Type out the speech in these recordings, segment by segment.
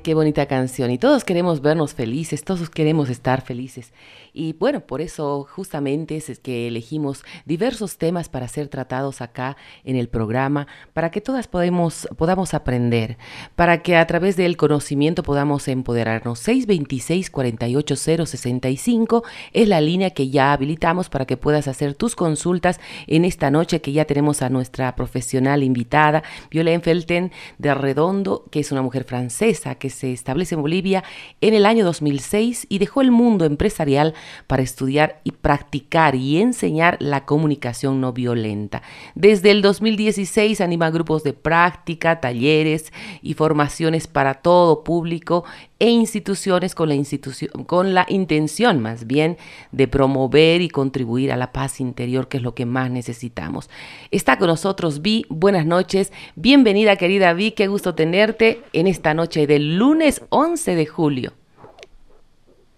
Qué bonita canción y todos queremos vernos felices, todos queremos estar felices. Y bueno, por eso justamente es que elegimos diversos temas para ser tratados acá en el programa, para que todas podemos, podamos aprender, para que a través del conocimiento podamos empoderarnos. 626-48065 es la línea que ya habilitamos para que puedas hacer tus consultas en esta noche que ya tenemos a nuestra profesional invitada, Violén Felten de Redondo, que es una mujer francesa que se establece en Bolivia en el año 2006 y dejó el mundo empresarial para estudiar y practicar y enseñar la comunicación no violenta. Desde el 2016 anima grupos de práctica, talleres y formaciones para todo público e instituciones con la, institución, con la intención más bien de promover y contribuir a la paz interior, que es lo que más necesitamos. Está con nosotros Vi, buenas noches, bienvenida querida Vi, qué gusto tenerte en esta noche del lunes 11 de julio.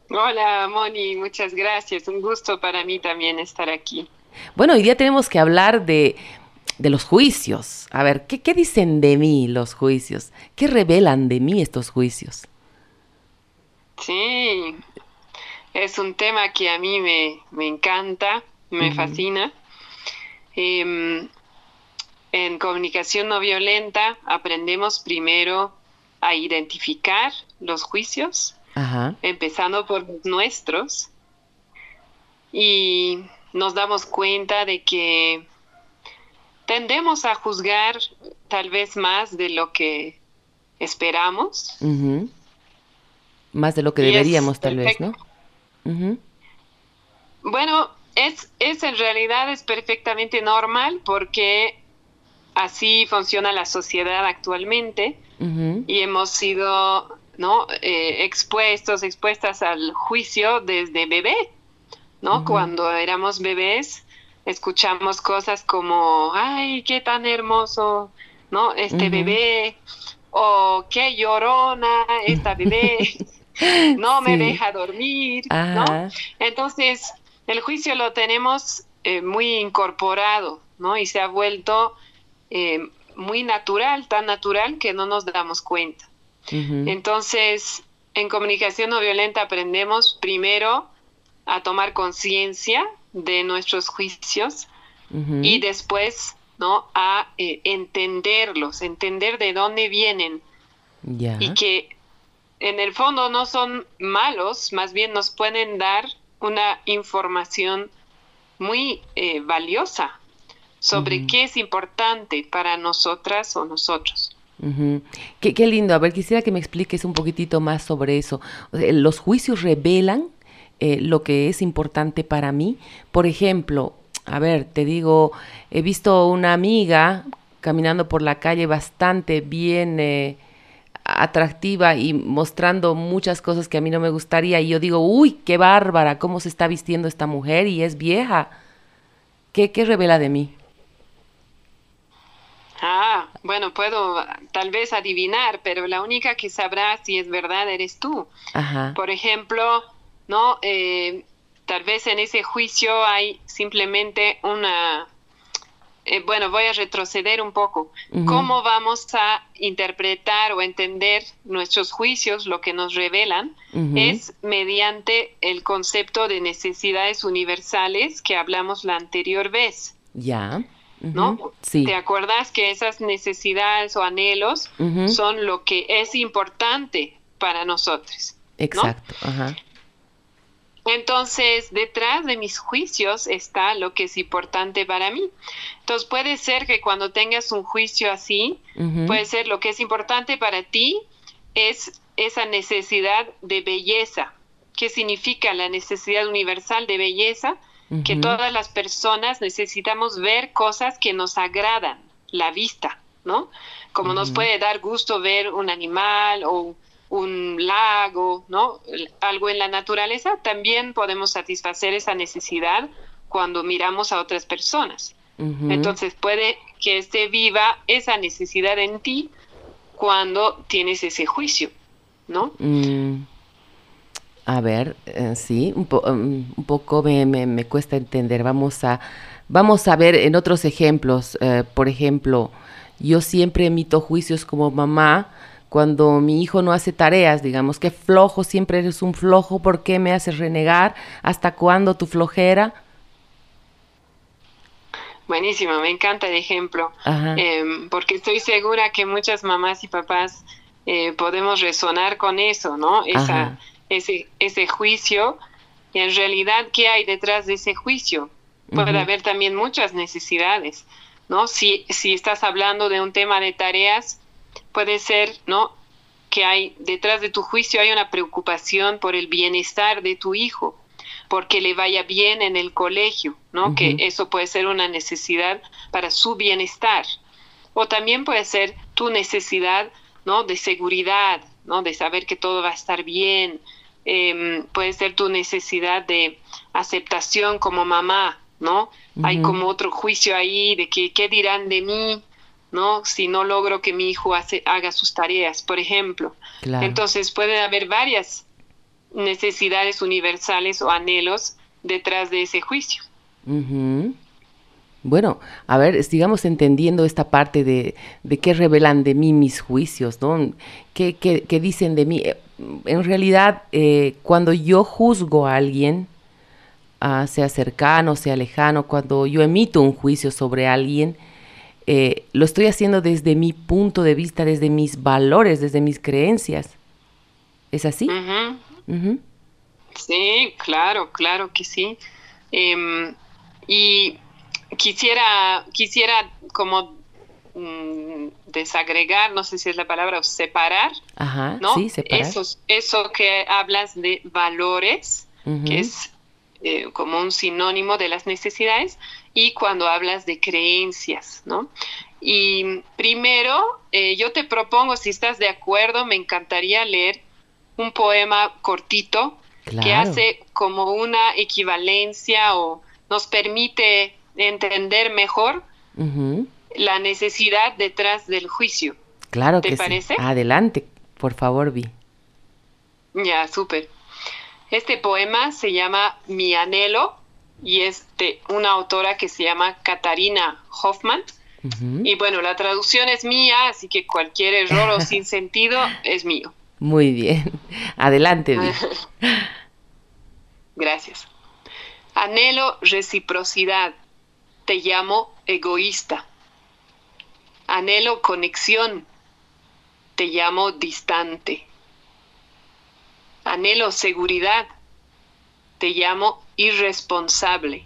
Hola, Moni, muchas gracias. Un gusto para mí también estar aquí. Bueno, hoy día tenemos que hablar de, los juicios. A ver, ¿qué, ¿qué, dicen de mí los juicios? ¿Qué revelan de mí estos juicios? Sí, es un tema que a mí me, encanta, me fascina. Em, en comunicación no violenta aprendemos primero a identificar los juicios empezando por los nuestros, y nos damos cuenta de que tendemos a juzgar tal vez más de lo que esperamos. Más de lo que deberíamos tal vez, ¿no? Bueno, es, es en realidad es perfectamente normal porque así funciona la sociedad actualmente y hemos sido ¿no? Eh, expuestos, expuestas al juicio desde bebé, ¿no? Cuando éramos bebés, escuchamos cosas como, ay, qué tan hermoso, ¿no? Este bebé, o qué llorona esta bebé, no me deja dormir, ¿no? Entonces, el juicio lo tenemos eh, muy incorporado, ¿no? Y se ha vuelto eh, muy natural, tan natural que no nos damos cuenta. Entonces, en comunicación no violenta aprendemos primero a tomar conciencia de nuestros juicios y después no a eh, entenderlos, entender de dónde vienen y que en el fondo no son malos, más bien nos pueden dar una información muy eh, valiosa sobre qué es importante para nosotras o nosotros qué, lindo. A ver, quisiera que me expliques un poquitito más sobre eso. ¿Los juicios revelan eh, lo que es importante para mí? Por ejemplo, a ver, te digo, he visto una amiga caminando por la calle bastante bien eh, atractiva y mostrando muchas cosas que a mí no me gustaría y yo digo, uy, qué bárbara, cómo se está vistiendo esta mujer y es vieja. ¿Qué, qué revela de mí? Ah, bueno, puedo tal vez adivinar, pero la única que sabrá si es verdad eres tú. Por ejemplo, ¿no? Eh, tal vez en ese juicio hay simplemente una... Eh, bueno, voy a retroceder un poco. ¿Cómo vamos a interpretar o entender nuestros juicios, lo que nos revelan? Es mediante el concepto de necesidades universales que hablamos la anterior vez. Ya. ¿no? Sí. ¿Te acuerdas que esas necesidades o anhelos son lo que es importante para nosotros? Exacto. Entonces, detrás de mis juicios está lo que es importante para mí. Entonces, puede ser que cuando tengas un juicio así, puede ser lo que es importante para ti es esa necesidad de belleza. ¿Qué significa la necesidad universal de belleza? que todas las personas necesitamos ver cosas que nos agradan, la vista, ¿no? Como nos puede dar gusto ver un animal o un lago, ¿no? Algo en la naturaleza, también podemos satisfacer esa necesidad cuando miramos a otras personas. Entonces puede que esté viva esa necesidad en ti cuando tienes ese juicio, ¿no? Mm. A ver, eh, sí, un, um, un poco me, me, cuesta entender. Vamos a, vamos a ver en otros ejemplos. Eh, por ejemplo, yo siempre emito juicios como mamá cuando mi hijo no hace tareas, digamos, que flojo, siempre eres un flojo, ¿por qué me haces renegar? ¿Hasta cuándo tu flojera? Buenísimo, me encanta el ejemplo, em, porque estoy segura que muchas mamás y papás eh, podemos resonar con eso, ¿no? Esa, ese, ese juicio, y en realidad, ¿qué hay detrás de ese juicio? Puede haber también muchas necesidades, ¿no? Si, si estás hablando de un tema de tareas, puede ser, ¿no? Que hay detrás de tu juicio hay una preocupación por el bienestar de tu hijo, porque le vaya bien en el colegio, ¿no? Que eso puede ser una necesidad para su bienestar. O también puede ser tu necesidad, ¿no? De seguridad, ¿no? De saber que todo va a estar bien. Em, puede ser tu necesidad de aceptación como mamá, ¿no? Hay como otro juicio ahí de que qué dirán de mí, ¿no? Si no logro que mi hijo haga sus tareas, por ejemplo. Entonces puede haber varias necesidades universales o anhelos detrás de ese juicio. Bueno, a ver, sigamos entendiendo esta parte de, de qué revelan de mí mis juicios, ¿no? ¿Qué, qué, dicen de mí? Eh, en realidad, eh, cuando yo juzgo a alguien, ah, sea cercano, sea lejano, cuando yo emito un juicio sobre alguien, eh, lo estoy haciendo desde mi punto de vista, desde mis valores, desde mis creencias. ¿Es así? Sí, claro, claro que sí. Em, y quisiera, quisiera como mm, desagregar, no sé si es la palabra, o separar, ¿no? Sí, separar. eso que hablas de valores, que es eh, como un sinónimo de las necesidades, y cuando hablas de creencias, ¿no? Y primero, eh, yo te propongo, si estás de acuerdo, me encantaría leer un poema cortito que hace como una equivalencia o nos permite entender mejor la necesidad detrás del juicio. Claro ¿Te parece? Adelante, por favor, Vi. Ya, súper. Este poema se llama Mi anhelo y es de una autora que se llama Katarina Hoffman. Y bueno, la traducción es mía, así que cualquier error o sin sentido es mío. Muy bien. Adelante. Gracias. Anhelo reciprocidad. Te llamo egoísta. Anhelo conexión. Te llamo distante. Anhelo seguridad. Te llamo irresponsable.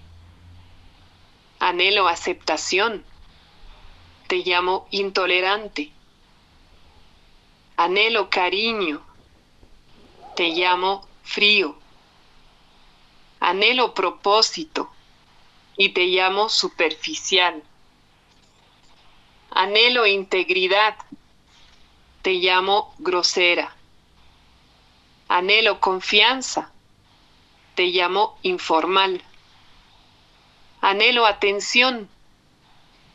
Anhelo aceptación. Te llamo intolerante. Anhelo cariño. Te llamo frío. Anhelo propósito y te llamo superficial. Anhelo integridad. Te llamo grosera. Anhelo confianza. Te llamo informal. Anhelo atención.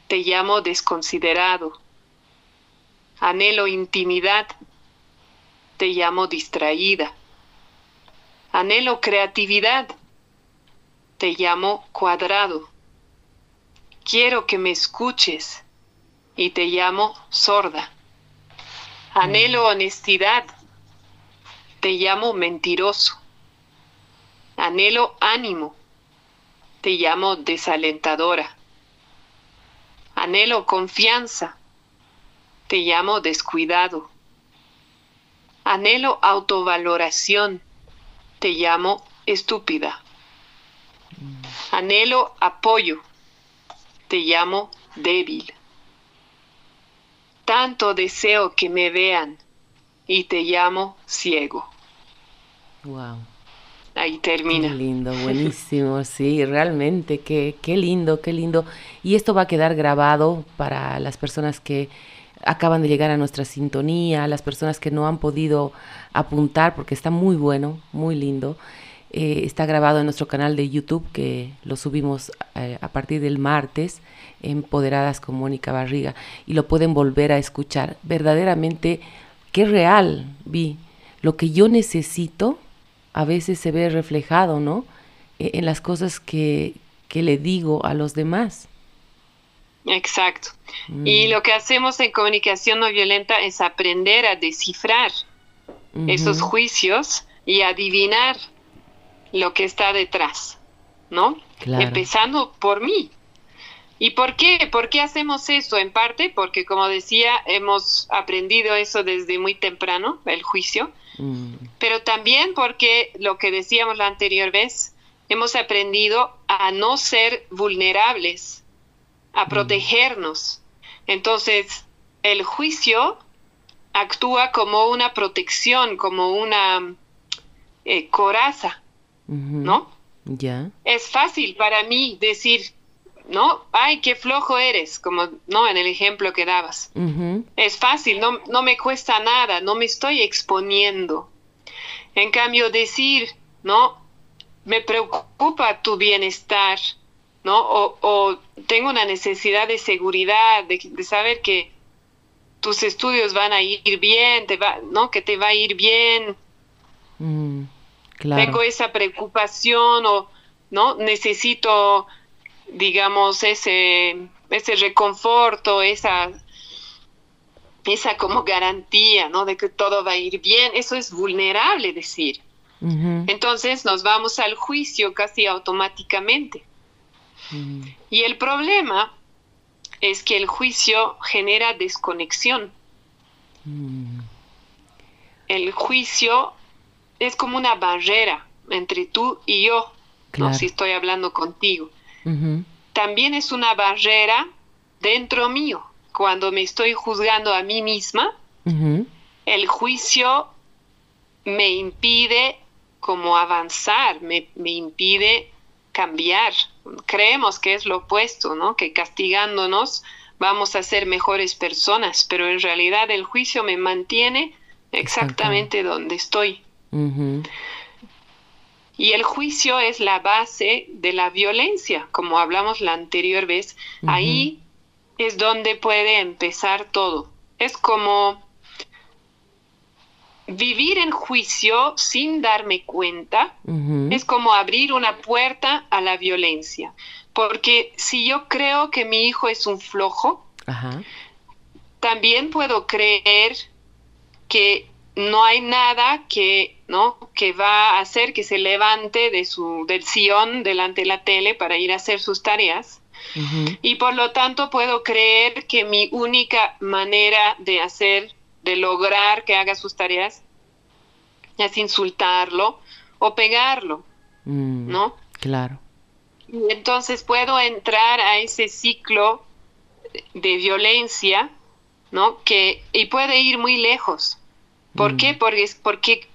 Te llamo desconsiderado. Anhelo intimidad. Te llamo distraída. Anhelo creatividad. Te llamo cuadrado. Quiero que me escuches y te llamo sorda. Anhelo honestidad te llamo mentiroso. Anhelo ánimo, te llamo desalentadora. Anhelo confianza, te llamo descuidado. Anhelo autovaloración, te llamo estúpida. Anhelo apoyo, te llamo débil. Tanto deseo que me vean y te llamo ciego. Wow. Ahí termina. Qué lindo, buenísimo, sí, realmente, qué, qué lindo, qué lindo. Y esto va a quedar grabado para las personas que acaban de llegar a nuestra sintonía, las personas que no han podido apuntar, porque está muy bueno, muy lindo. Eh, está grabado en nuestro canal de YouTube, que lo subimos eh, a partir del martes, Empoderadas con Mónica Barriga, y lo pueden volver a escuchar. Verdaderamente, qué real, vi. Lo que yo necesito a veces se ve reflejado, ¿no? E, en las cosas que, que le digo a los demás. Exacto. Mm. Y lo que hacemos en comunicación no violenta es aprender a descifrar esos juicios y adivinar lo que está detrás, ¿no? Empezando por mí. ¿Y por qué? ¿Por qué hacemos eso? En parte porque, como decía, hemos aprendido eso desde muy temprano, el juicio, mm. pero también porque, lo que decíamos la anterior vez, hemos aprendido a no ser vulnerables, a protegernos. Entonces, el juicio actúa como una protección, como una eh, coraza, ¿no? Ya. Es fácil para mí decir, ¿no? Ay, qué flojo eres, como, ¿no? En el ejemplo que dabas. Es fácil, no, no me cuesta nada, no me estoy exponiendo. En cambio, decir, ¿no? Me preocupa tu bienestar, ¿no? O, tengo una necesidad de seguridad, de, saber que tus estudios van a ir bien, te va, ¿no? Que te va a ir bien. Mm, tengo esa preocupación o, ¿no? Necesito, digamos, ese, ese reconforto, esa, esa como garantía, ¿no? De que todo va a ir bien. Eso es vulnerable decir. Entonces nos vamos al juicio casi automáticamente. Y el problema es que el juicio genera desconexión. El juicio es como una barrera entre tú y yo, ¿no? si estoy hablando contigo. También es una barrera dentro mío. Cuando me estoy juzgando a mí misma, el juicio me impide como avanzar, me, me impide cambiar. Creemos que es lo opuesto, ¿no? Que castigándonos vamos a ser mejores personas, pero en realidad el juicio me mantiene exactamente donde estoy. Y el juicio es la base de la violencia, como hablamos la anterior vez. Ahí es donde puede empezar todo. Es como vivir en juicio sin darme cuenta es como abrir una puerta a la violencia. Porque si yo creo que mi hijo es un flojo, también puedo creer que no hay nada que, ¿no? que va a hacer que se levante de su, del sillón delante de la tele para ir a hacer sus tareas. Y por lo tanto puedo creer que mi única manera de hacer de lograr que haga sus tareas es insultarlo o pegarlo, mm, ¿no? Claro. Y entonces puedo entrar a ese ciclo de violencia, ¿no? Que, y puede ir muy lejos. ¿Por mm. qué? Porque, porque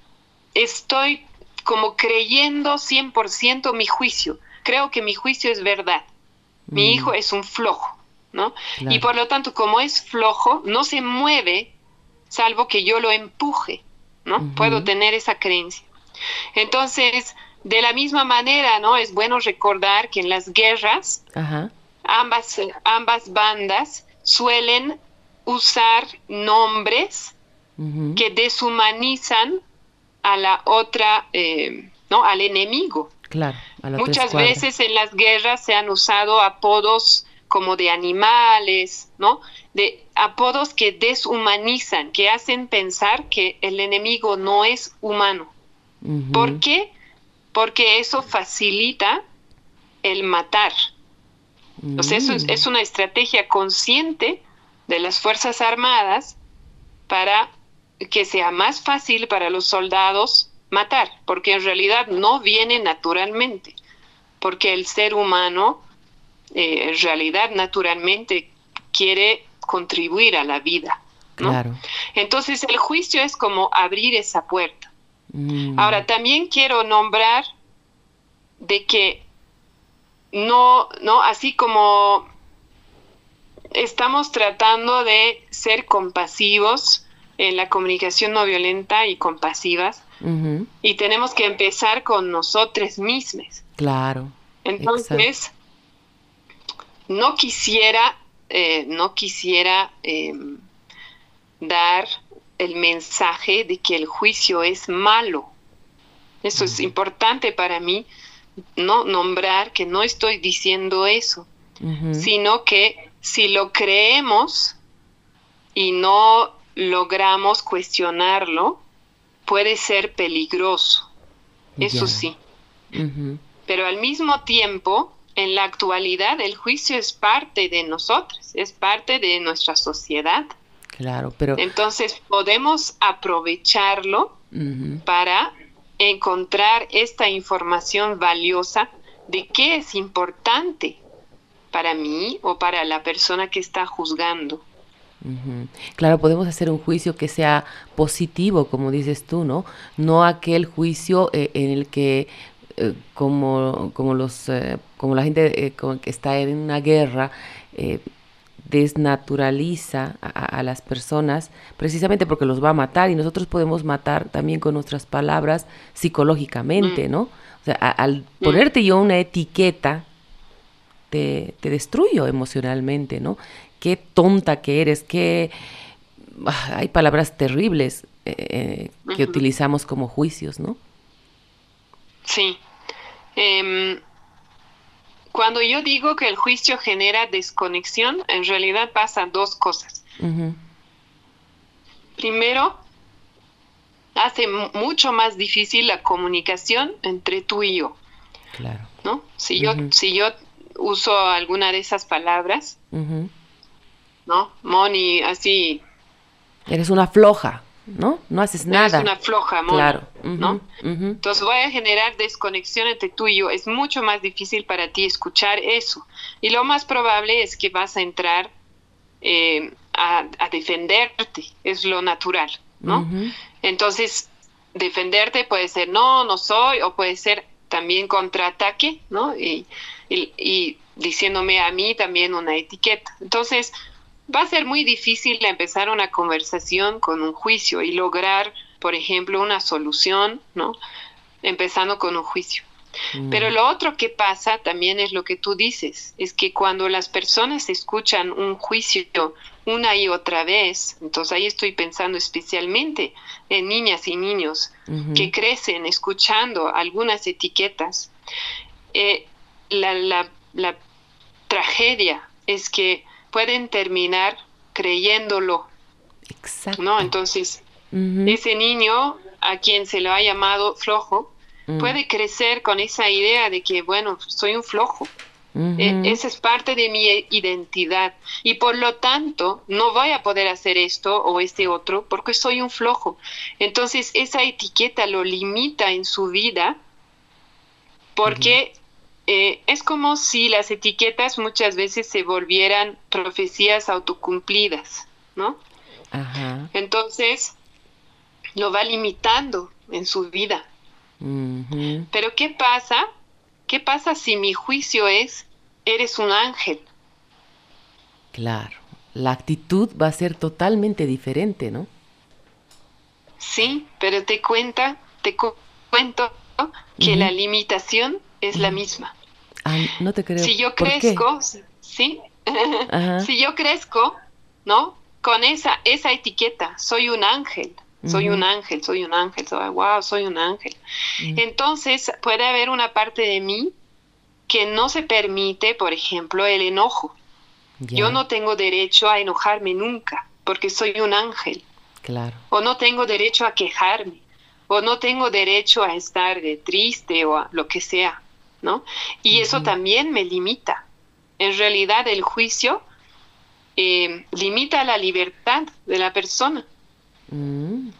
estoy como creyendo 100% mi juicio. Creo que mi juicio es verdad. Mi mm. hijo es un flojo, ¿no? Y por lo tanto, como es flojo, no se mueve salvo que yo lo empuje, ¿no? Puedo tener esa creencia. Entonces, de la misma manera, ¿no? Es bueno recordar que en las guerras, Ambas, ambas bandas suelen usar nombres que deshumanizan a la otra, eh, ¿no? Al enemigo. Claro. Muchas veces en las guerras se han usado apodos como de animales, ¿no? De apodos que deshumanizan, que hacen pensar que el enemigo no es humano. ¿Por qué? Porque eso facilita el matar. O sea, eso es, mm. una estrategia consciente de las Fuerzas Armadas para que sea más fácil para los soldados matar, porque en realidad no viene naturalmente, porque el ser humano eh, en realidad naturalmente quiere contribuir a la vida. Claro. Entonces el juicio es como abrir esa puerta. Mm. Ahora también quiero nombrar de que no, no, así como estamos tratando de ser compasivos en la comunicación no violenta y compasivas, y tenemos que empezar con nosotros mismos. Claro. Entonces, no quisiera, eh, no quisiera em, dar el mensaje de que el juicio es malo. Eso es importante para mí, no nombrar que no estoy diciendo eso, sino que si lo creemos y no logramos cuestionarlo, puede ser peligroso. Eso sí. Pero al mismo tiempo, en la actualidad, el juicio es parte de nosotros, es parte de nuestra sociedad. Claro, pero... Entonces podemos aprovecharlo para encontrar esta información valiosa de qué es importante para mí o para la persona que está juzgando. Claro, podemos hacer un juicio que sea positivo, como dices tú, ¿no? No aquel juicio eh, en el que eh, como, como, los, eh, como la gente que está en una guerra desnaturaliza a, las personas precisamente porque los va a matar y nosotros podemos matar también con nuestras palabras psicológicamente, mm. ¿no? O sea, al mm. ponerte yo una etiqueta, te, te destruyo emocionalmente, ¿no? Qué tonta que eres, qué... Ah, hay palabras terribles eh, que utilizamos como juicios, ¿no? Sí. Em, cuando yo digo que el juicio genera desconexión, en realidad pasan dos cosas. Primero, hace mucho más difícil la comunicación entre tú y yo. Claro. ¿No? Si yo, si yo uso alguna de esas palabras, ¿no? Moni, así. Eres una floja, ¿no? No haces nada. Eres una floja, Moni, claro. ¿no? Entonces voy a generar desconexión entre tú y yo. Es mucho más difícil para ti escuchar eso. Y lo más probable es que vas a entrar eh, a, defenderte, es lo natural, ¿no? Entonces, defenderte puede ser no, no soy, o puede ser también contraataque, ¿no? y, y diciéndome a mí también una etiqueta. Entonces, va a ser muy difícil empezar una conversación con un juicio y lograr, por ejemplo, una solución, ¿no? Empezando con un juicio. Mm. Pero lo otro que pasa también es lo que tú dices, es que cuando las personas escuchan un juicio una y otra vez, entonces ahí estoy pensando especialmente en niñas y niños que crecen escuchando algunas etiquetas, eh, la, la, la tragedia es que pueden terminar creyéndolo. Exacto. ¿No? Entonces, ese niño a quien se lo ha llamado flojo, mm. puede crecer con esa idea de que, bueno, soy un flojo. E, esa es parte de mi identidad y por lo tanto no voy a poder hacer esto o este otro porque soy un flojo. Entonces esa etiqueta lo limita en su vida porque eh, es como si las etiquetas muchas veces se volvieran profecías autocumplidas, ¿no? Entonces, lo va limitando en su vida. Pero ¿qué pasa? ¿Qué pasa si mi juicio es, eres un ángel? Claro, la actitud va a ser totalmente diferente, ¿no? Sí, pero te cuenta, te cuento que la limitación es la misma no te creo. Si yo crezco, sí, si yo crezco, ¿no? Con esa, esa etiqueta, soy un ángel, soy un ángel, soy un ángel, soy, wow, soy un ángel. Entonces puede haber una parte de mí que no se permite, por ejemplo, el enojo. Yo no tengo derecho a enojarme nunca, porque soy un ángel. Claro. O no tengo derecho a quejarme, o no tengo derecho a estar triste o a lo que sea. ¿No? Y eso también me limita. En realidad el juicio eh, limita la libertad de la persona. Mm.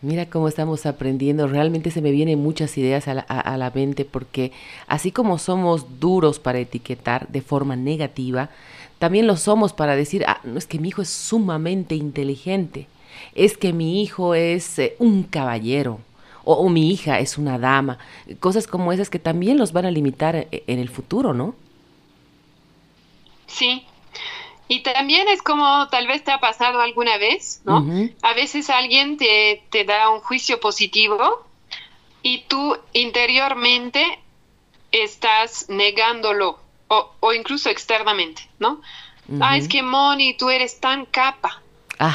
Mira cómo estamos aprendiendo. Realmente se me vienen muchas ideas a la, a la, mente porque así como somos duros para etiquetar de forma negativa, también lo somos para decir, ah, no es que mi hijo es sumamente inteligente, es que mi hijo es eh, un caballero, o, mi hija es una dama, cosas como esas que también los van a limitar e, en el futuro, ¿no? Sí. Y también es como tal vez te ha pasado alguna vez, ¿no? A veces alguien te, te da un juicio positivo y tú interiormente estás negándolo o, o incluso externamente, ¿no? Ah, es que Moni, tú eres tan capa,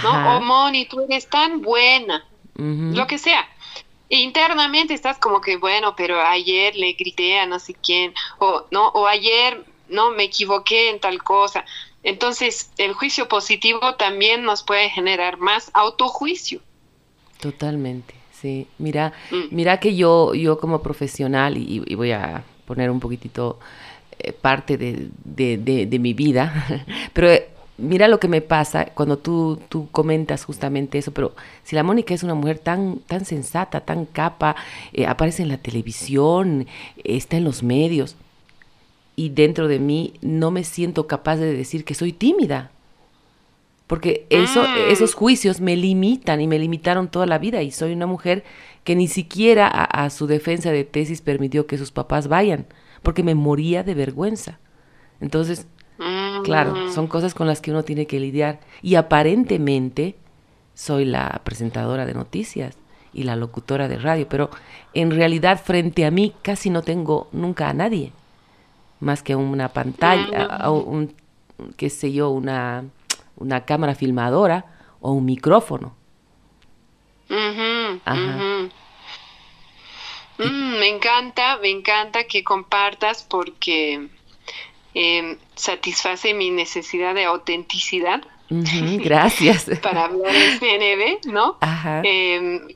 ¿no? O Moni, tú eres tan buena, lo que sea internamente estás como que, bueno, pero ayer le grité a no sé quién, o no, o ayer no me equivoqué en tal cosa. Entonces, el juicio positivo también nos puede generar más autojuicio. Totalmente, sí. Mira, mm. mira que yo, yo como profesional, y, voy a poner un poquitito eh, parte de, de, mi vida, pero mira lo que me pasa cuando tú, tú comentas justamente eso, pero si la Mónica es una mujer tan, tan sensata, tan capa, eh, aparece en la televisión, está en los medios, y dentro de mí no me siento capaz de decir que soy tímida. Porque eso, mm. esos juicios me limitan y me limitaron toda la vida y soy una mujer que ni siquiera a, su defensa de tesis permitió que sus papás vayan, porque me moría de vergüenza. Entonces, claro, son cosas con las que uno tiene que lidiar. Y aparentemente soy la presentadora de noticias y la locutora de radio, pero en realidad frente a mí casi no tengo nunca a nadie más que una pantalla, un, qué sé yo, una, una cámara filmadora o un micrófono. Mm, me encanta, me encanta que compartas porque em, satisface mi necesidad de autenticidad. gracias. Para hablar en CNB, ¿no? Em,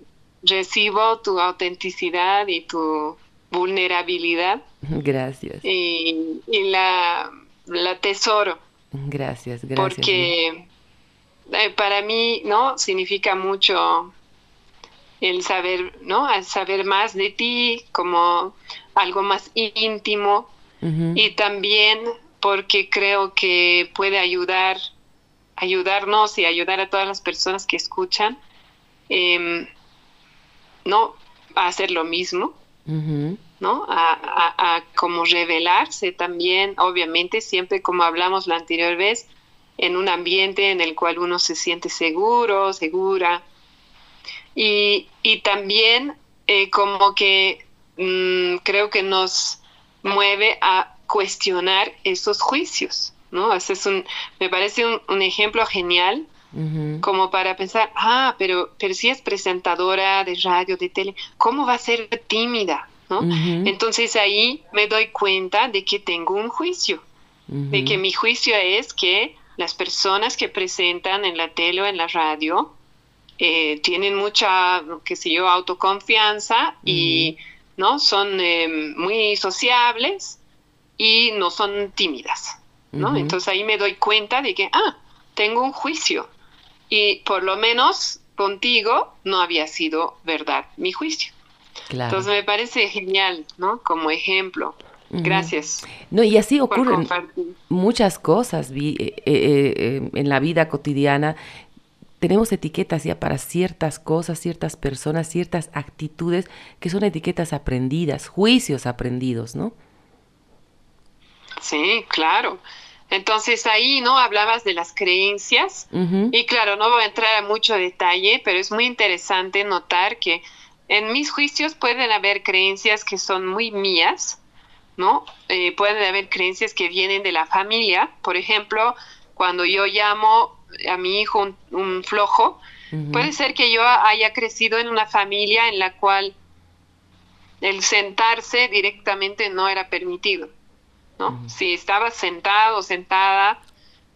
recibo tu autenticidad y tu vulnerabilidad. Gracias. Y, la, la, tesoro. Gracias, gracias. Porque eh, para mí, ¿no? Significa mucho el saber, ¿no? saber más de ti, como algo más íntimo. Y también porque creo que puede ayudar, ayudarnos y ayudar a todas las personas que escuchan, em, ¿no? A hacer lo mismo. ¿no? A, a, como revelarse también, obviamente, siempre como hablamos la anterior vez, en un ambiente en el cual uno se siente seguro, segura. Y, también eh, como que mm, creo que nos mueve a cuestionar esos juicios, ¿no? es un, me parece un, ejemplo genial como para pensar, ah, pero, pero si es presentadora de radio, de tele, ¿cómo va a ser tímida? Entonces ahí me doy cuenta de que tengo un juicio, de que mi juicio es que las personas que presentan en la tele o en la radio eh, tienen mucha, qué sé yo, autoconfianza y no son eh, muy sociables y no son tímidas, ¿no? Entonces ahí me doy cuenta de que, ah, tengo un juicio y por lo menos contigo no había sido verdad mi juicio. Entonces me parece genial, ¿no? Como ejemplo. Gracias. No, y así ocurren muchas cosas eh, eh, eh, en la vida cotidiana. Tenemos etiquetas ya para ciertas cosas, ciertas personas, ciertas actitudes que son etiquetas aprendidas, juicios aprendidos, ¿no? Sí, claro. Entonces ahí, ¿no? Hablabas de las creencias y claro, no voy a entrar a mucho detalle, pero es muy interesante notar que en mis juicios pueden haber creencias que son muy mías, ¿no? Eh, pueden haber creencias que vienen de la familia. Por ejemplo, cuando yo llamo a mi hijo un, flojo, puede ser que yo haya crecido en una familia en la cual el sentarse directamente no era permitido. Si estabas sentado sentada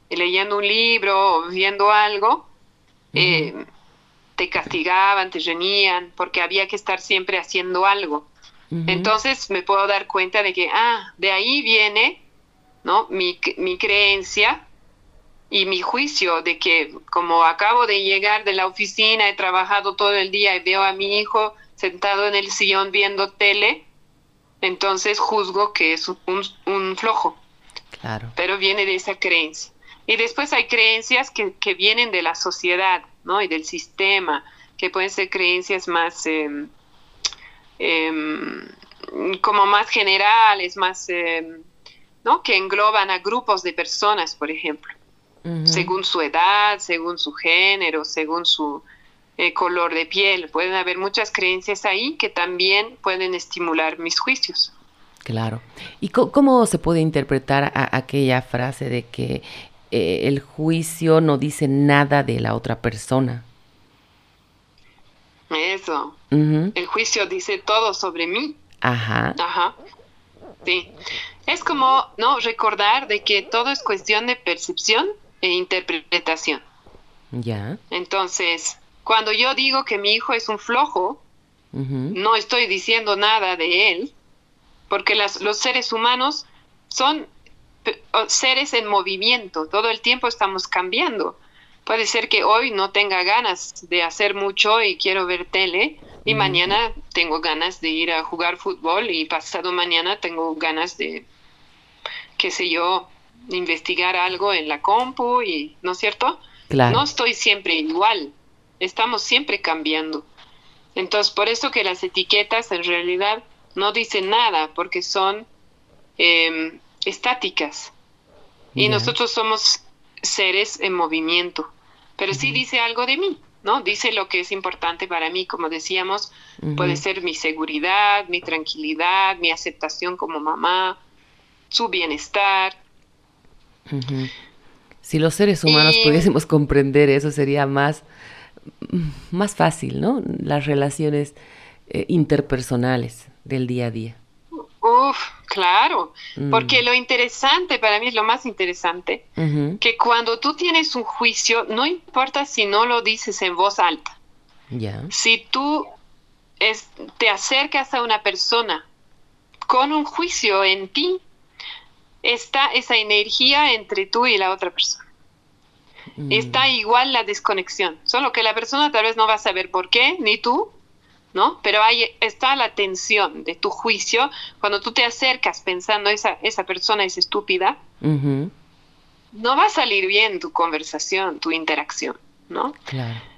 leyendo un libro o viendo algo, eh, te castigaban, te reñían, porque había que estar siempre haciendo algo. Entonces me puedo dar cuenta de que, ah, de ahí viene, ¿no? Mi, mi creencia y mi juicio de que como acabo de llegar de la oficina, he trabajado todo el día y veo a mi hijo sentado en el sillón viendo tele, entonces juzgo que es un, flojo. Claro. Pero viene de esa creencia. Y después hay creencias que, que, vienen de la sociedad, ¿no? Y del sistema, que pueden ser creencias más, em, em, como más generales, más, em, ¿no? Que engloban a grupos de personas, por ejemplo, según su edad, según su género, según su eh, color de piel. Pueden haber muchas creencias ahí que también pueden estimular mis juicios. Claro. ¿Y cómo se puede interpretar aquella frase de que eh, el juicio no dice nada de la otra persona? Eso. El juicio dice todo sobre mí. Ajá. Ajá. Sí. Es como, ¿no? Recordar de que todo es cuestión de percepción e interpretación. Ya. Entonces, cuando yo digo que mi hijo es un flojo, no estoy diciendo nada de él, porque los seres humanos son seres en movimiento, todo el tiempo estamos cambiando. Puede ser que hoy no tenga ganas de hacer mucho y quiero ver tele, y mañana tengo ganas de ir a jugar fútbol, y pasado mañana tengo ganas de, qué sé yo, investigar algo en la compu, y ¿no es cierto? No estoy siempre igual, estamos siempre cambiando. Entonces, por eso que las etiquetas en realidad no dicen nada, porque son em, estáticas. Y nosotros somos seres en movimiento. Pero sí dice algo de mí, ¿no? Dice lo que es importante para mí, como decíamos, puede ser mi seguridad, mi tranquilidad, mi aceptación como mamá, su bienestar. Si los seres humanos pudiésemos comprender eso, sería más, más fácil, ¿no? Las relaciones eh, interpersonales del día a día. Uf, claro, mm. porque lo interesante, para mí es lo más interesante, que cuando tú tienes un juicio, no importa si no lo dices en voz alta. Si tú te acercas a una persona con un juicio en ti, está esa energía entre tú y la otra persona. Mm. Está igual la desconexión, solo que la persona tal vez no va a saber por qué, ni tú, ¿no? Pero ahí está la tensión de tu juicio. Cuando tú te acercas pensando esa, esa persona es estúpida, no va a salir bien tu conversación, tu interacción, ¿no?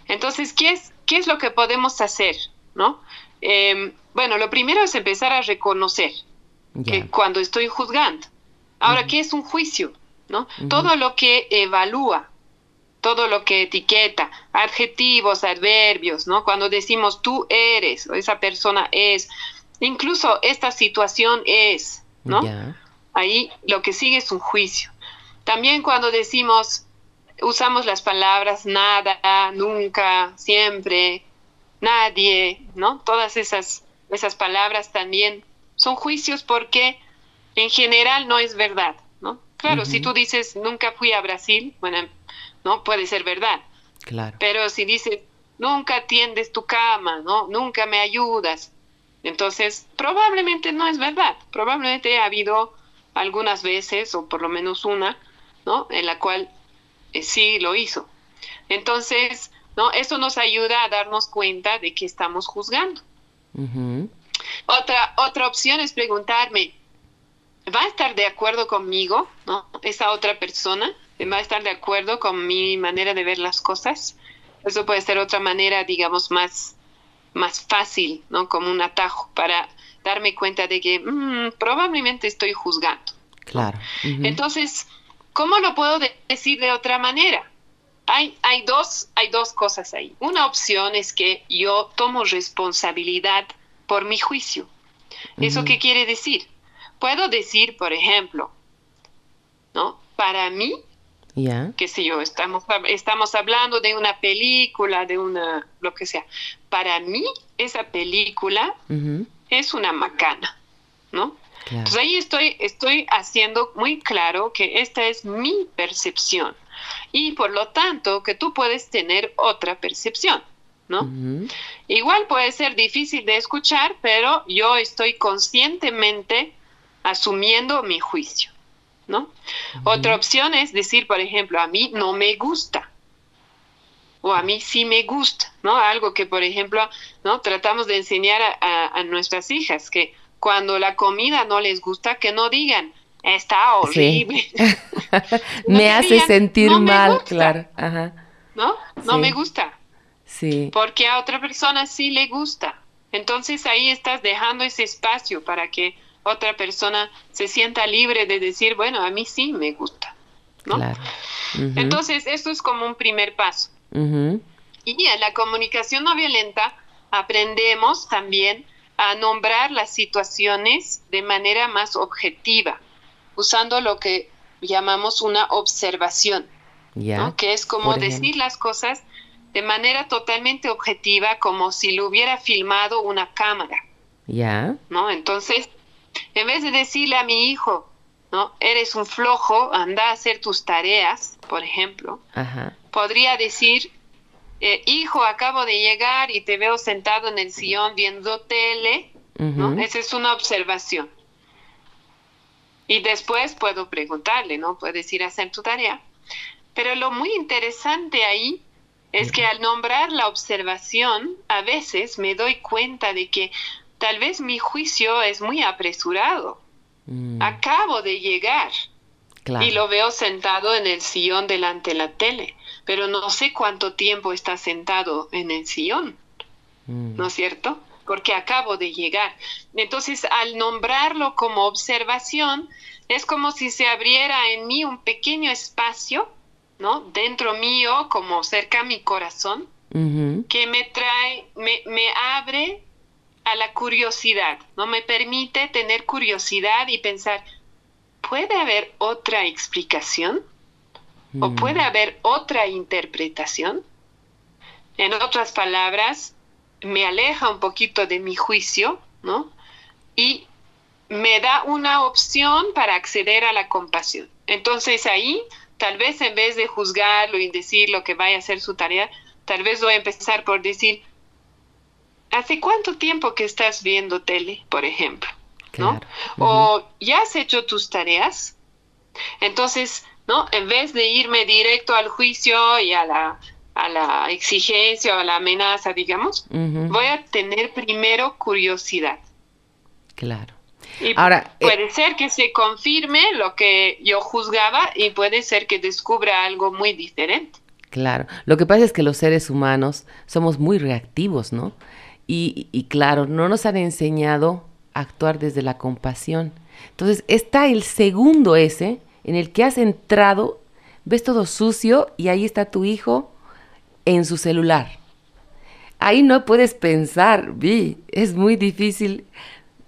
Entonces, ¿qué es, ¿qué es lo que podemos hacer, ¿no? Em, bueno, lo primero es empezar a reconocer que cuando estoy juzgando. Ahora, ¿qué es un juicio? ¿no? Todo lo que evalúa, todo lo que etiqueta, adjetivos, adverbios, ¿no? Cuando decimos tú eres o esa persona es, incluso esta situación es, ¿no? Ahí lo que sigue es un juicio. También cuando decimos, usamos las palabras nada, nunca, siempre, nadie, ¿no? Todas esas, esas palabras también son juicios porque en general no es verdad, ¿no? Claro, si tú dices nunca fui a Brasil, bueno, ¿no? Puede ser verdad. Claro. Pero si dices, nunca atiendes tu cama, ¿no? Nunca me ayudas. Entonces, probablemente no es verdad. Probablemente ha habido algunas veces, o por lo menos una, ¿no? En la cual eh, sí lo hizo. Entonces, ¿no? Eso nos ayuda a darnos cuenta de que estamos juzgando. Otra, otra opción es preguntarme, ¿va a estar de acuerdo conmigo, ¿no? Esa otra persona va a estar de acuerdo con mi manera de ver las cosas. Eso puede ser otra manera, digamos, más, más fácil, ¿no? Como un atajo para darme cuenta de que mm, probablemente estoy juzgando. Claro. Entonces, ¿cómo lo puedo decir de otra manera? Hay, hay, dos, hay dos cosas ahí. Una opción es que yo tomo responsabilidad por mi juicio. ¿Eso qué quiere decir? Puedo decir, por ejemplo, ¿no? Para mí, qué sé yo, estamos, estamos hablando de una película, de una, lo que sea. Para mí, esa película es una macana, ¿no? Entonces ahí estoy, estoy haciendo muy claro que esta es mi percepción y por lo tanto que tú puedes tener otra percepción, ¿no? Igual puede ser difícil de escuchar, pero yo estoy conscientemente asumiendo mi juicio. ¿No? Otra opción es decir, por ejemplo, a mí no me gusta o a mí sí me gusta, ¿no? Algo que, por ejemplo, ¿no? Tratamos de enseñar a, nuestras hijas, que cuando la comida no les gusta, que no digan, está horrible. me hace sentir mal, claro. ¿No? No me gusta. Sí. Porque a otra persona sí le gusta. Entonces ahí estás dejando ese espacio para que otra persona se sienta libre de decir, bueno, a mí sí me gusta. ¿no? Entonces, eso es como un primer paso. Y en la comunicación no violenta aprendemos también a nombrar las situaciones de manera más objetiva, usando lo que llamamos una observación, que es como decir las cosas de manera totalmente objetiva, como si lo hubiera filmado una cámara. Ya. ¿No? Entonces, en vez de decirle a mi hijo, ¿no? Eres un flojo, anda a hacer tus tareas, por ejemplo. Podría decir, eh, hijo, acabo de llegar y te veo sentado en el sillón viendo tele, ¿no? Esa es una observación. Y después puedo preguntarle, ¿no? Puedes ir a hacer tu tarea. Pero lo muy interesante ahí es que al nombrar la observación, a veces me doy cuenta de que tal vez mi juicio es muy apresurado. Mm. Acabo de llegar y lo veo sentado en el sillón delante de la tele, pero no sé cuánto tiempo está sentado en el sillón, mm. ¿no es cierto? Porque acabo de llegar. Entonces, al nombrarlo como observación, es como si se abriera en mí un pequeño espacio, ¿no? Dentro mío, como cerca a mi corazón, que me trae, me, me abre a la curiosidad, ¿no? Me permite tener curiosidad y pensar, ¿puede haber otra explicación? ¿O mm. puede haber otra interpretación? En otras palabras, me aleja un poquito de mi juicio, ¿no? Y me da una opción para acceder a la compasión. Entonces ahí, tal vez en vez de juzgarlo y decir lo que vaya a hacer su tarea, tal vez voy a empezar por decir, ¿hace cuánto tiempo que estás viendo tele, por ejemplo? ¿No? O ya has hecho tus tareas. Entonces, ¿no? En vez de irme directo al juicio y a la, a la exigencia o a la amenaza, digamos, voy a tener primero curiosidad. Claro. Y Ahora, eh, puede ser que se confirme lo que yo juzgaba y puede ser que descubra algo muy diferente. Claro, lo que pasa es que los seres humanos somos muy reactivos, ¿no? Y, claro, no nos han enseñado a actuar desde la compasión. Entonces está el segundo ese en el que has entrado, ves todo sucio y ahí está tu hijo en su celular. Ahí no puedes pensar, vi, es muy difícil,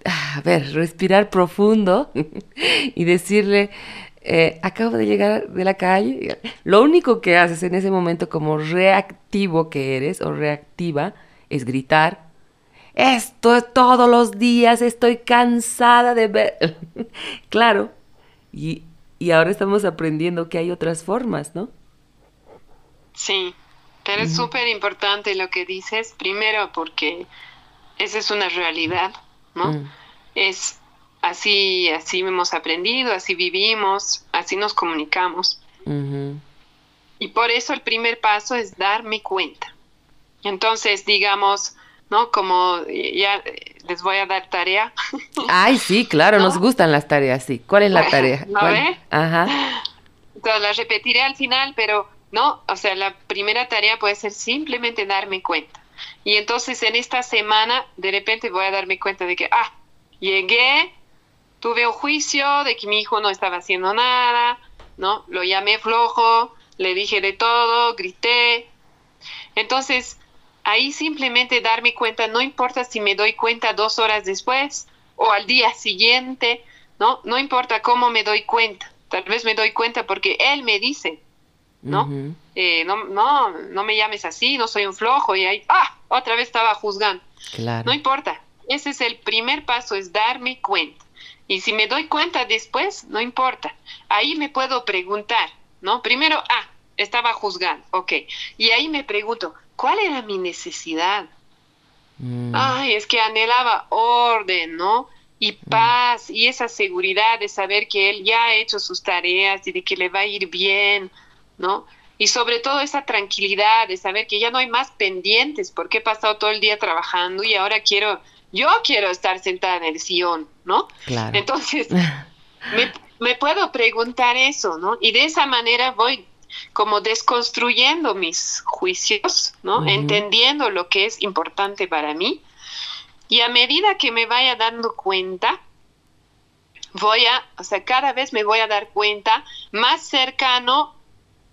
ah, a ver, respirar profundo y decirle, eh, acabo de llegar de la calle. Lo único que haces en ese momento como reactivo que eres o reactiva es gritar, esto todos los días, estoy cansada de ver. claro, y, ahora estamos aprendiendo que hay otras formas, ¿no? Sí, pero es súper importante lo que dices, primero porque esa es una realidad, ¿no? Mm. Es así, así hemos aprendido, así vivimos, así nos comunicamos. Y por eso el primer paso es darme cuenta. Entonces, digamos, ¿no? Como ya les voy a dar tarea. Ay, sí, claro, nos gustan las tareas, sí. ¿Cuál es la tarea? ¿No Ajá. Entonces la repetiré al final, pero no, o sea, la primera tarea puede ser simplemente darme cuenta. Y entonces en esta semana de repente voy a darme cuenta de que, ah, llegué, tuve un juicio de que mi hijo no estaba haciendo nada, ¿no? Lo llamé flojo, le dije de todo, grité. Entonces, Ahí simplemente darme cuenta, no importa si me doy cuenta dos horas después o al día siguiente, ¿no? No importa cómo me doy cuenta. Tal vez me doy cuenta porque él me dice, ¿no? Eh, no, no, no me llames así, no soy un flojo y ahí, ah, otra vez estaba juzgando. No importa. Ese es el primer paso, es darme cuenta. Y si me doy cuenta después, no importa. Ahí me puedo preguntar, ¿no? Primero, ah, estaba juzgando, ok. Y ahí me pregunto, ¿cuál era mi necesidad? Mm. Ay, es que anhelaba orden, ¿no? Y mm. paz y esa seguridad de saber que él ya ha hecho sus tareas y de que le va a ir bien, ¿no? Y sobre todo esa tranquilidad de saber que ya no hay más pendientes porque he pasado todo el día trabajando y ahora quiero, yo quiero estar sentada en el sillón, ¿no? Claro. Entonces, me, me puedo preguntar eso, ¿no? Y de esa manera voy como desconstruyendo mis juicios, ¿no? Entendiendo lo que es importante para mí. Y a medida que me vaya dando cuenta, voy a, o sea, cada vez me voy a dar cuenta más cercano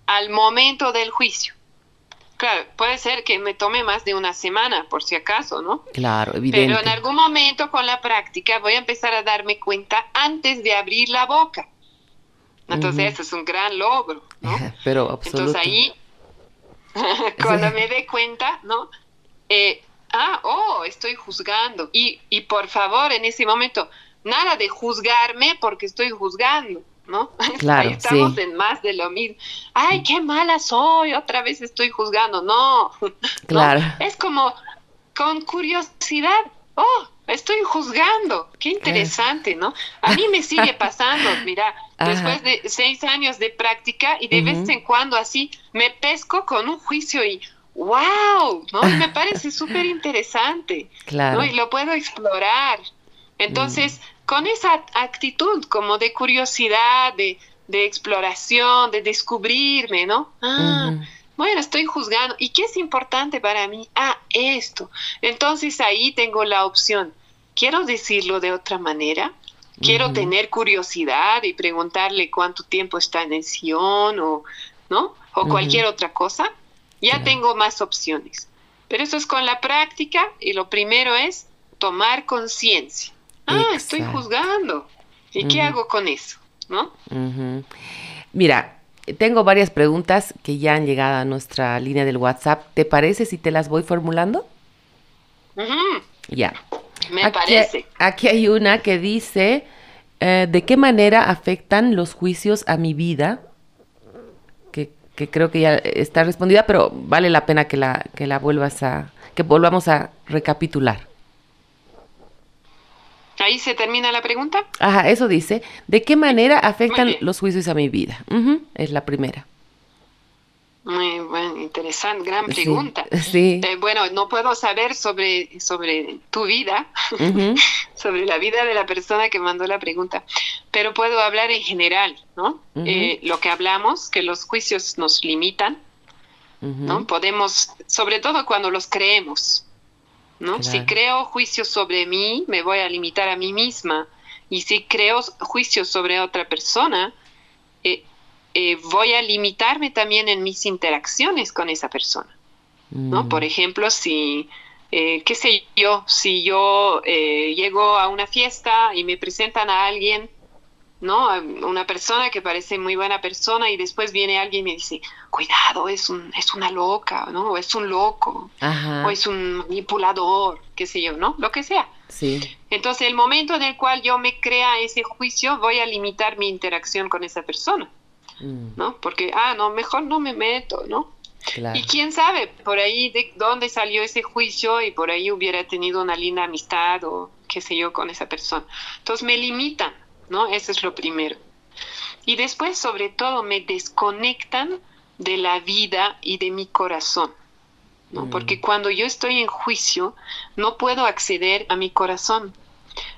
al momento del juicio. Claro, puede ser que me tome más de una semana, por si acaso, ¿no? Claro, evidente. Pero en algún momento con la práctica voy a empezar a darme cuenta antes de abrir la boca. Entonces, eso es un gran logro, ¿no? Pero absoluto. Entonces ahí, cuando me dé cuenta, ¿no? Eh, ah, oh, estoy juzgando. Y, y por favor, en ese momento, nada de juzgarme porque estoy juzgando. ¿no? Claro, estamos en más de lo mismo. Ay, qué mala soy, otra vez estoy juzgando. No, claro. Es como con curiosidad. Oh, estoy juzgando. Qué interesante, ¿no? A mí me sigue pasando, mira, después de seis años de práctica y de vez en cuando así me pesco con un juicio y wow, ¿no? Y me parece súper interesante. Claro. Y lo puedo explorar. Entonces, mm con esa actitud como de curiosidad, de, exploración, de descubrirme, ¿no? Ah, bueno, estoy juzgando. ¿Y qué es importante para mí? Ah, esto. Entonces ahí tengo la opción. ¿Quiero decirlo de otra manera? ¿Quiero tener curiosidad y preguntarle cuánto tiempo está en el sillón o, ¿no? O cualquier otra cosa? Ya tengo más opciones. Pero eso es con la práctica y lo primero es tomar conciencia. Ah, estoy juzgando. ¿Y qué hago con eso? ¿No? Mira, tengo varias preguntas que ya han llegado a nuestra línea del WhatsApp. ¿Te parece si te las voy formulando? Ya. Me parece. Aquí hay una que dice, eh, ¿de qué manera afectan los juicios a mi vida? Que, que, creo que ya está respondida, pero vale la pena que la, que la vuelvas a, que volvamos a recapitular. Ahí se termina la pregunta. Ajá, eso dice. ¿De qué manera afectan los juicios a mi vida? es la primera. Muy bueno, interesante, gran pregunta. Sí. Eh, bueno, no puedo saber sobre, sobre tu vida, sobre la vida de la persona que mandó la pregunta, pero puedo hablar en general, ¿no? Eh, lo que hablamos, que los juicios nos limitan, ¿no? Podemos, sobre todo cuando los creemos, ¿no? Si creo juicios sobre mí, me voy a limitar a mí misma. Y si creo juicios sobre otra persona, eh, eh, voy a limitarme también en mis interacciones con esa persona. ¿no? Mm. Por ejemplo, si, eh, qué sé yo, si yo llego a una fiesta y me presentan a alguien ¿no? Una persona que parece muy buena persona y después viene alguien y me dice, cuidado, es, un, es una loca, ¿no? O es un loco, o es un manipulador, qué sé yo, ¿no? Lo que sea. Sí. Entonces, el momento en el cual yo me crea ese juicio, voy a limitar mi interacción con esa persona, mm. ¿no? Porque, ah, no, mejor no me meto, ¿no? Y quién sabe, por ahí de dónde salió ese juicio y por ahí hubiera tenido una linda amistad o qué sé yo con esa persona. Entonces me limitan, ¿no? Eso es lo primero. Y después, sobre todo, me desconectan de la vida y de mi corazón, ¿no? Mm. Porque cuando yo estoy en juicio, no puedo acceder a mi corazón.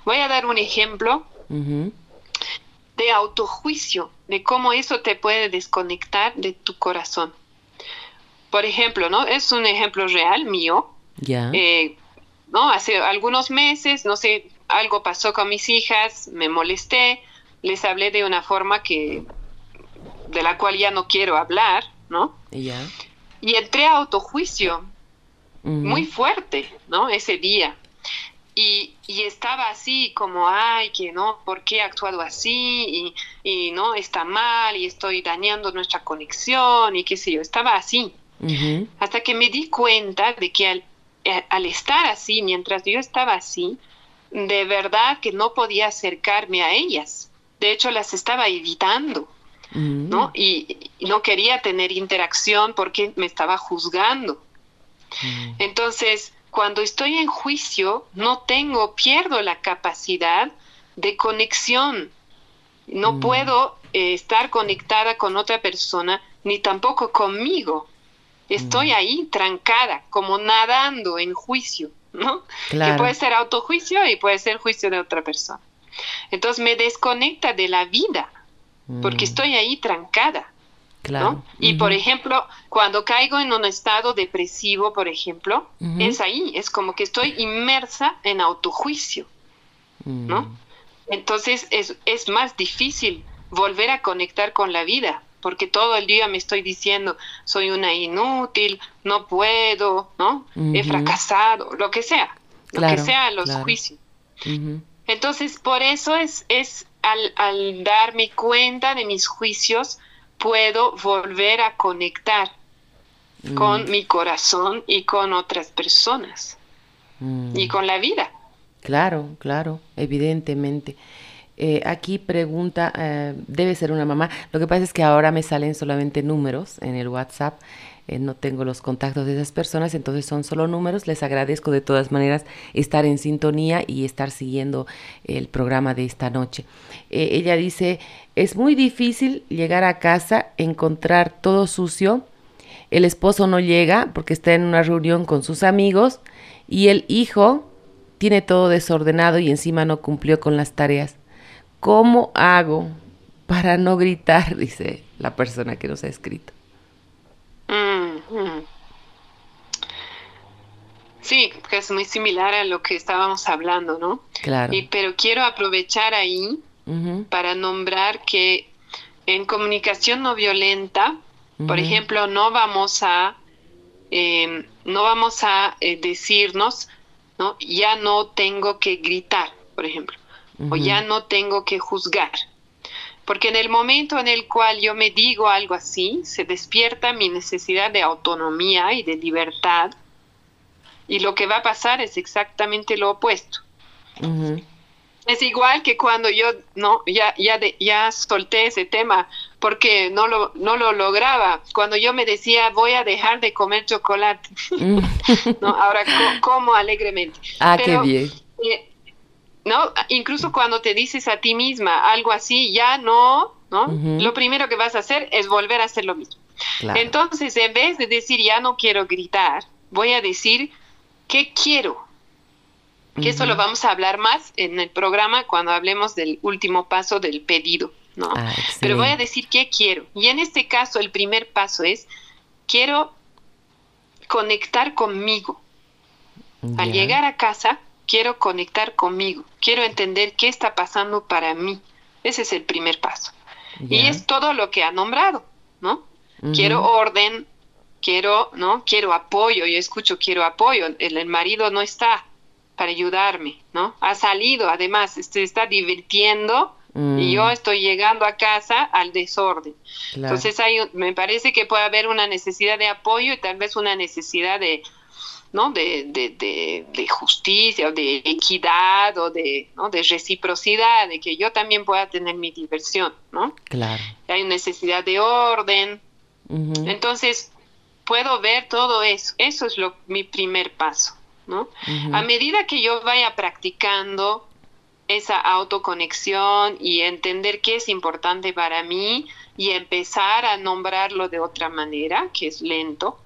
Voy a dar un ejemplo de autojuicio, de cómo eso te puede desconectar de tu corazón. Por ejemplo, ¿no? Es un ejemplo real mío. Ya. Eh, ¿no? Hace algunos meses, no sé, algo pasó con mis hijas, me molesté, les hablé de una forma que de la cual ya no quiero hablar, ¿no? Y entré a autojuicio muy fuerte, ¿no? Ese día. Y, y, estaba así como, ay, que no, ¿por qué he actuado así? Y, y, no, está mal y estoy dañando nuestra conexión y qué sé yo, estaba así. Hasta que me di cuenta de que al, eh, al estar así, mientras yo estaba así, de verdad que no podía acercarme a ellas. De hecho, las estaba evitando, ¿no? Mm. Y, no quería tener interacción porque me estaba juzgando. Mm. Entonces, cuando estoy en juicio, no tengo, pierdo la capacidad de conexión. No mm. puedo eh, estar conectada con otra persona, ni tampoco conmigo. Estoy ahí trancada, como nadando en juicio. ¿No? Que puede ser autojuicio y puede ser juicio de otra persona. Entonces me desconecta de la vida, porque mm. estoy ahí trancada. ¿no? Y por ejemplo, cuando caigo en un estado depresivo, por ejemplo, es ahí, es como que estoy inmersa en autojuicio, ¿no? Mm. Entonces es, es más difícil volver a conectar con la vida, porque todo el día me estoy diciendo, soy una inútil, no puedo, ¿no? He fracasado, lo que sea, lo que sea los juicios. Entonces, por eso es, es al, al, darme cuenta de mis juicios, puedo volver a conectar con mm. mi corazón y con otras personas y mm. con la vida. Claro, claro, evidentemente. Eh, aquí pregunta, eh, debe ser una mamá. Lo que pasa es que ahora me salen solamente números en el WhatsApp. Eh, no tengo los contactos de esas personas, entonces son solo números. Les agradezco de todas maneras estar en sintonía y estar siguiendo el programa de esta noche. ella dice, es muy difícil llegar a casa, encontrar todo sucio. El esposo no llega porque está en una reunión con sus amigos y el hijo tiene todo desordenado y encima no cumplió con las tareas. ¿Cómo hago para no gritar? Dice la persona que nos ha escrito. Sí, que es muy similar a lo que estábamos hablando, ¿no? Claro. Y, pero quiero aprovechar ahí para nombrar que en comunicación no violenta, por ejemplo, no vamos a em, no vamos a eh, decirnos, ¿no? Ya no tengo que gritar, por ejemplo o ya no tengo que juzgar. Porque en el momento en el cual yo me digo algo así, se despierta mi necesidad de autonomía y de libertad. Y lo que va a pasar es exactamente lo opuesto. Es igual que cuando yo no ya ya ya solté ese tema porque no lo no lo lograba. Cuando yo me decía voy a dejar de comer chocolate, no, ahora como alegremente. Ah, qué bien. Eh, ¿no? Incluso cuando te dices a ti misma algo así, ya no, ¿no? Lo primero que vas a hacer es volver a hacer lo mismo. Entonces, en vez de decir ya no quiero gritar, voy a decir qué quiero. Que eso lo vamos a hablar más en el programa cuando hablemos del último paso del pedido, ¿no? Ah, Pero voy a decir qué quiero. Y en este caso, el primer paso es quiero conectar conmigo. Al llegar a casa, quiero conectar conmigo, quiero entender qué está pasando para mí. Ese es el primer paso. Y es todo lo que ha nombrado, ¿no? Quiero orden, quiero, ¿no? Quiero apoyo, yo escucho quiero apoyo, el, marido no está para ayudarme, ¿no? Ha salido, además, se está divirtiendo y mm. yo estoy llegando a casa al desorden. Entonces hay, me parece que puede haber una necesidad de apoyo y tal vez una necesidad de, ¿no? De, de, de, justicia o de equidad o de, ¿no? de reciprocidad, de que yo también pueda tener mi diversión, ¿no? Claro. Hay necesidad de orden. Entonces, puedo ver todo eso. Eso es lo, mi primer paso, ¿no? A medida que yo vaya practicando esa autoconexión y entender qué es importante para mí y empezar a nombrarlo de otra manera, que es lento,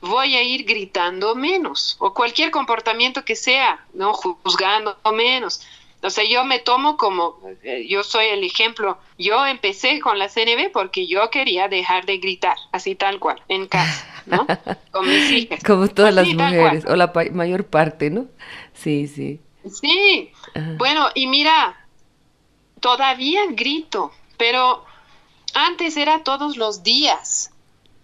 voy a ir gritando menos o cualquier comportamiento que sea, ¿no? Juzgando menos. O sea, yo me tomo como, eh, yo soy el ejemplo, yo empecé con la CNB porque yo quería dejar de gritar, así tal cual, en casa, ¿no? Con mis hijas. Como todas las mujeres, o la mayor parte, ¿no? Sí, sí. Sí, bueno, y mira, todavía grito, pero antes era todos los días,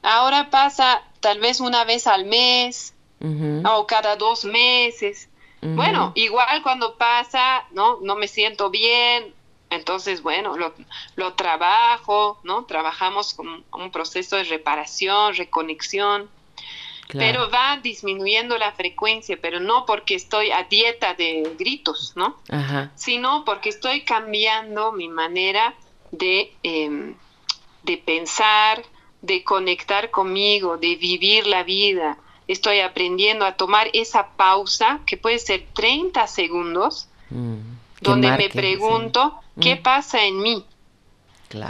ahora pasa tal vez una vez al mes o cada dos meses. Bueno, igual cuando pasa, ¿no? No me siento bien, entonces, bueno, lo, lo trabajo, ¿no? Trabajamos con un proceso de reparación, reconexión. Pero va disminuyendo la frecuencia, pero no porque estoy a dieta de gritos, ¿no? Sino porque estoy cambiando mi manera de, em, de pensar, de conectar conmigo, de vivir la vida. Estoy aprendiendo a tomar esa pausa, que puede ser 30 segundos, mm, donde me pregunto, ¿qué mm. pasa en mí?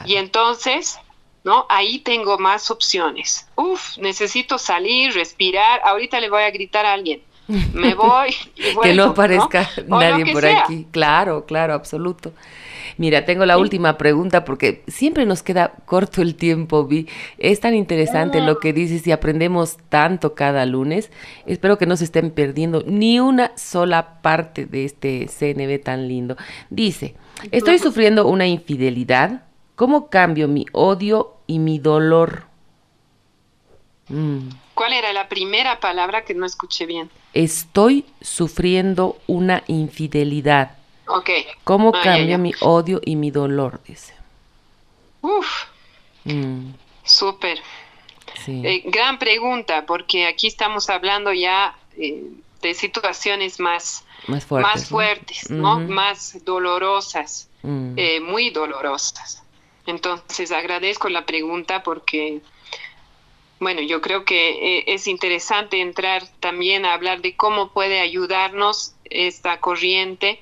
Y entonces, ¿no? Ahí tengo más opciones. Uf, necesito salir, respirar. Ahorita le voy a gritar a alguien. Me voy. que no aparezca nadie por aquí. Claro, claro, absoluto. Mira, tengo la última pregunta porque siempre nos queda corto el tiempo, Vi. Es tan interesante lo que dices y aprendemos tanto cada lunes. Espero que no se estén perdiendo ni una sola parte de este CNB tan lindo. Dice, estoy sufriendo una infidelidad. ¿Cómo cambio mi odio y mi dolor? Mm. ¿Cuál era la primera palabra que no escuché bien? Estoy sufriendo una infidelidad. Ok. ¿Cómo ah, cambia mi odio y mi dolor? Dice. Uf. Mm. Súper. Eh, gran pregunta, porque aquí estamos hablando ya eh, de situaciones más, más fuertes, ¿no? Más dolorosas, mm. eh, muy dolorosas. Entonces agradezco la pregunta porque, bueno, yo creo que es interesante entrar también a hablar de cómo puede ayudarnos esta corriente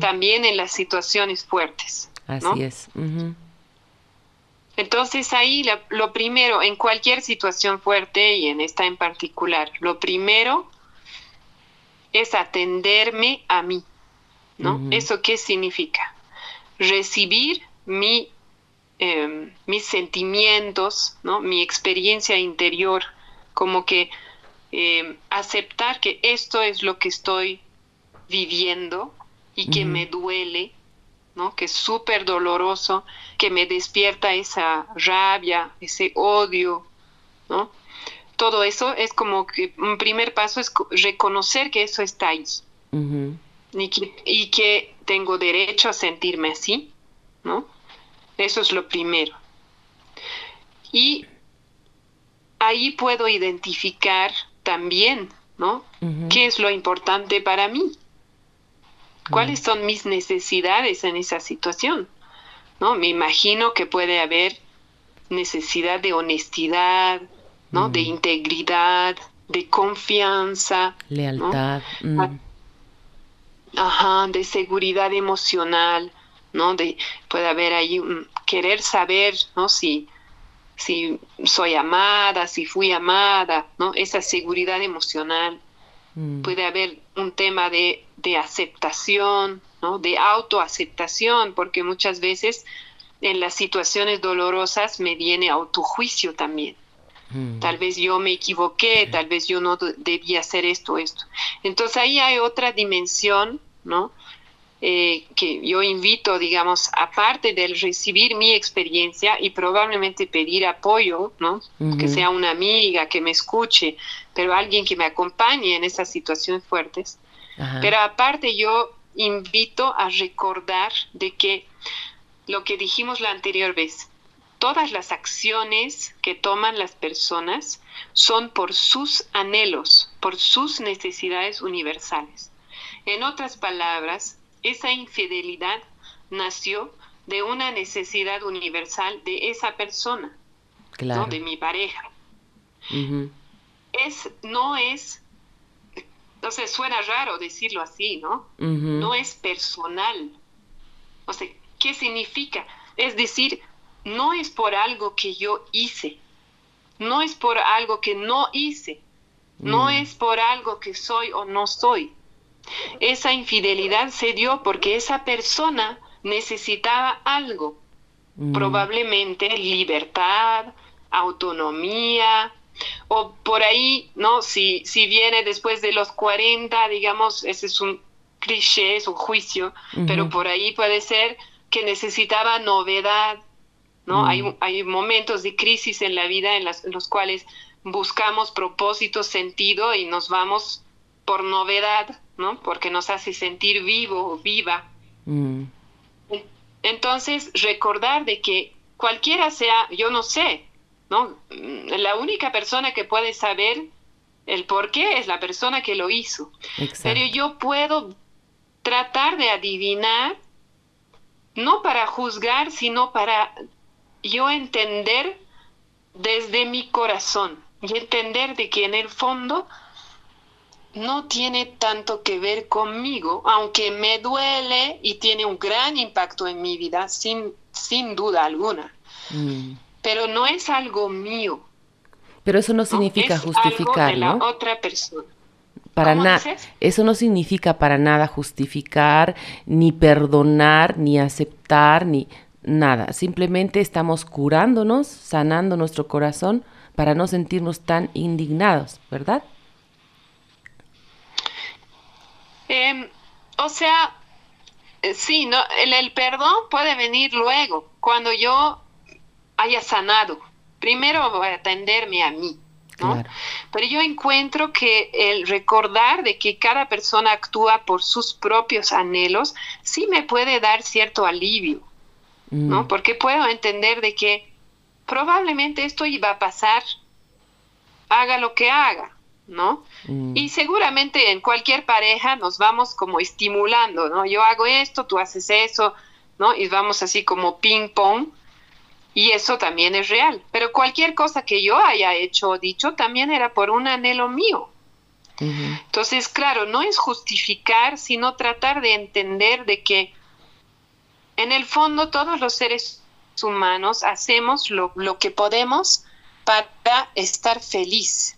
también en las situaciones fuertes. Así es. Entonces ahí lo primero, en cualquier situación fuerte y en esta en particular, lo primero es atenderme a mí, ¿no? ¿Eso qué significa? Recibir mi, em, mis sentimientos, ¿no? Mi experiencia interior, como que em, aceptar que esto es lo que estoy viviendo y que me duele, ¿no? Que es súper doloroso, que me despierta esa rabia, ese odio, ¿no? todo eso es como que un primer paso es reconocer que eso está ahí. y, que, tengo derecho a sentirme así, ¿no? Eso es lo primero. Y ahí puedo identificar también, ¿no? ¿Qué es lo importante para mí? ¿Cuáles son mis necesidades en esa situación? ¿No? Me imagino que puede haber necesidad de honestidad, ¿no? De integridad, de confianza. Lealtad. Mm. Ajá, de seguridad emocional, ¿no? De, puede haber ahí un querer saber, ¿no? Si, si soy amada, si fui amada, ¿no? Esa seguridad emocional. Mm. Puede haber un tema de, de aceptación, ¿no? De autoaceptación, porque muchas veces en las situaciones dolorosas me viene autojuicio también. Mm. Tal vez yo me equivoqué, tal vez yo no debía hacer esto, esto. Entonces ahí hay otra dimensión, ¿no? Eh, que yo invito, digamos, aparte del recibir mi experiencia y probablemente pedir apoyo, ¿no? Que sea una amiga que me escuche, pero alguien que me acompañe en esas situaciones fuertes. Pero aparte yo invito a recordar de que lo que dijimos la anterior vez, todas las acciones que toman las personas son por sus anhelos, por sus necesidades universales. En otras palabras, esa infidelidad nació de una necesidad universal de esa persona, ¿no? de mi pareja. Es, no es, no sé, suena raro decirlo así, ¿no? No es personal. O sea, ¿qué significa? Es decir, no es por algo que yo hice, no es por algo que no hice, no mm. es por algo que soy o no soy. Esa infidelidad se dio porque esa persona necesitaba algo, mm. probablemente libertad, autonomía, o por ahí, ¿no? Si, si viene después de los 40, digamos, ese es un cliché, es un juicio, pero por ahí puede ser que necesitaba novedad, ¿no? Hay, mm. hay, momentos de crisis en la vida en, los cuales buscamos propósito, sentido y nos vamos por novedad, ¿no? Porque nos hace sentir vivo o viva. Mm. Entonces, recordar de que cualquiera sea, yo no sé, ¿no? La única persona que puede saber el por qué es la persona que lo hizo. Pero yo puedo tratar de adivinar, no para juzgar, sino para yo entender desde mi corazón y entender de que en el fondo no tiene tanto que ver conmigo, aunque me duele y tiene un gran impacto en mi vida, sin, sin duda alguna. Mm. Pero no es algo mío. Pero eso no significa justificar, la otra persona. Para nada. Eso no significa para nada justificar, ni perdonar, ni aceptar, ni nada, simplemente estamos curándonos, sanando nuestro corazón para no sentirnos tan indignados, ¿verdad? Em, o sea, eh, sí, no, el, perdón puede venir luego, cuando yo haya sanado. Primero voy a atenderme a mí. ¿no? Pero yo encuentro que el recordar de que cada persona actúa por sus propios anhelos sí me puede dar cierto alivio. ¿no? Mm. Porque puedo entender de que probablemente esto iba a pasar, haga lo que haga, ¿no? Mm. Y seguramente en cualquier pareja nos vamos como estimulando, ¿no? Yo hago esto, tú haces eso, ¿no? Y vamos así como ping pong. Y eso también es real. Pero cualquier cosa que yo haya hecho o dicho también era por un anhelo mío. Entonces, claro, no es justificar, sino tratar de entender de que en el fondo todos los seres humanos hacemos lo, lo que podemos para estar feliz,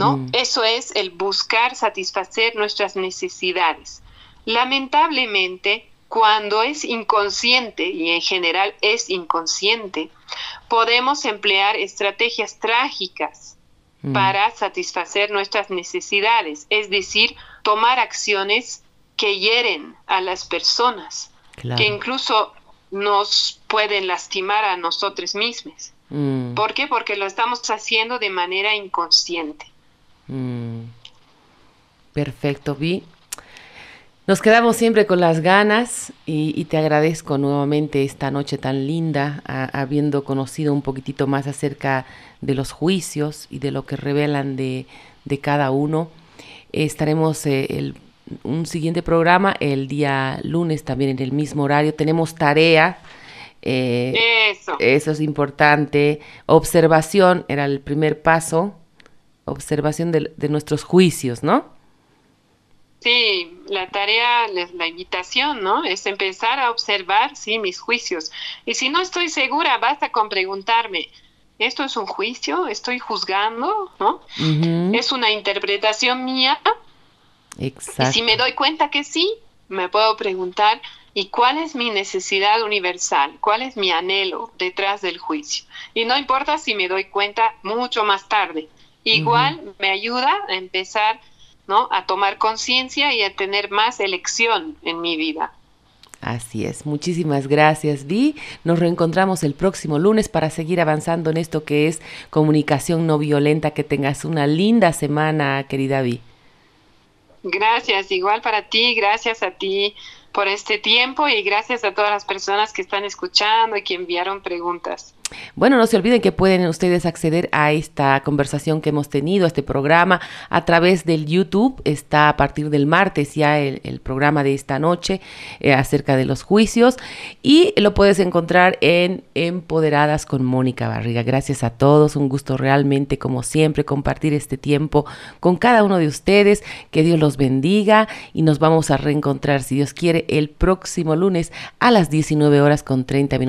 ¿no? Mm. Eso es el buscar satisfacer nuestras necesidades. Lamentablemente, cuando es inconsciente, y en general es inconsciente, podemos emplear estrategias trágicas mm. para satisfacer nuestras necesidades, es decir, tomar acciones que hieren a las personas, que incluso nos pueden lastimar a nosotros mismos. Mm. ¿Por qué? Porque lo estamos haciendo de manera inconsciente. Mm. Perfecto, Vi. Nos quedamos siempre con las ganas y, te agradezco nuevamente esta noche tan linda, habiendo conocido un poquitito más acerca de los juicios y de lo que revelan de, cada uno. estaremos eh, el, un siguiente programa el día lunes también en el mismo horario. Tenemos tarea eh, eso. Eso es importante. Observación era el primer paso. Observación de, nuestros juicios, ¿no? Sí, la tarea, la invitación, ¿no? Es empezar a observar, sí, mis juicios. Y si no estoy segura, basta con preguntarme, ¿esto es un juicio? ¿Estoy juzgando? ¿No? ¿Es una interpretación mía? Exacto. Y si me doy cuenta que sí, me puedo preguntar, ¿Y cuál es mi necesidad universal? ¿Cuál es mi anhelo detrás del juicio? Y no importa si me doy cuenta mucho más tarde. Igual me ayuda a empezar ¿no? a tomar conciencia y a tener más elección en mi vida. Así es, muchísimas gracias Vi. Nos reencontramos el próximo lunes para seguir avanzando en esto que es comunicación no violenta. Que tengas una linda semana, querida Vi. Gracias, igual para ti, gracias a ti por este tiempo y gracias a todas las personas que están escuchando y que enviaron preguntas. Bueno, no se olviden que pueden ustedes acceder a esta conversación que hemos tenido, a este programa, a través del YouTube. Está a partir del martes ya el, programa de esta noche eh, acerca de los juicios y lo puedes encontrar en Empoderadas con Mónica Barriga. Gracias a todos, un gusto realmente como siempre compartir este tiempo con cada uno de ustedes. Que Dios los bendiga y nos vamos a reencontrar, si Dios quiere, el próximo lunes a las 19 horas con 30 minutos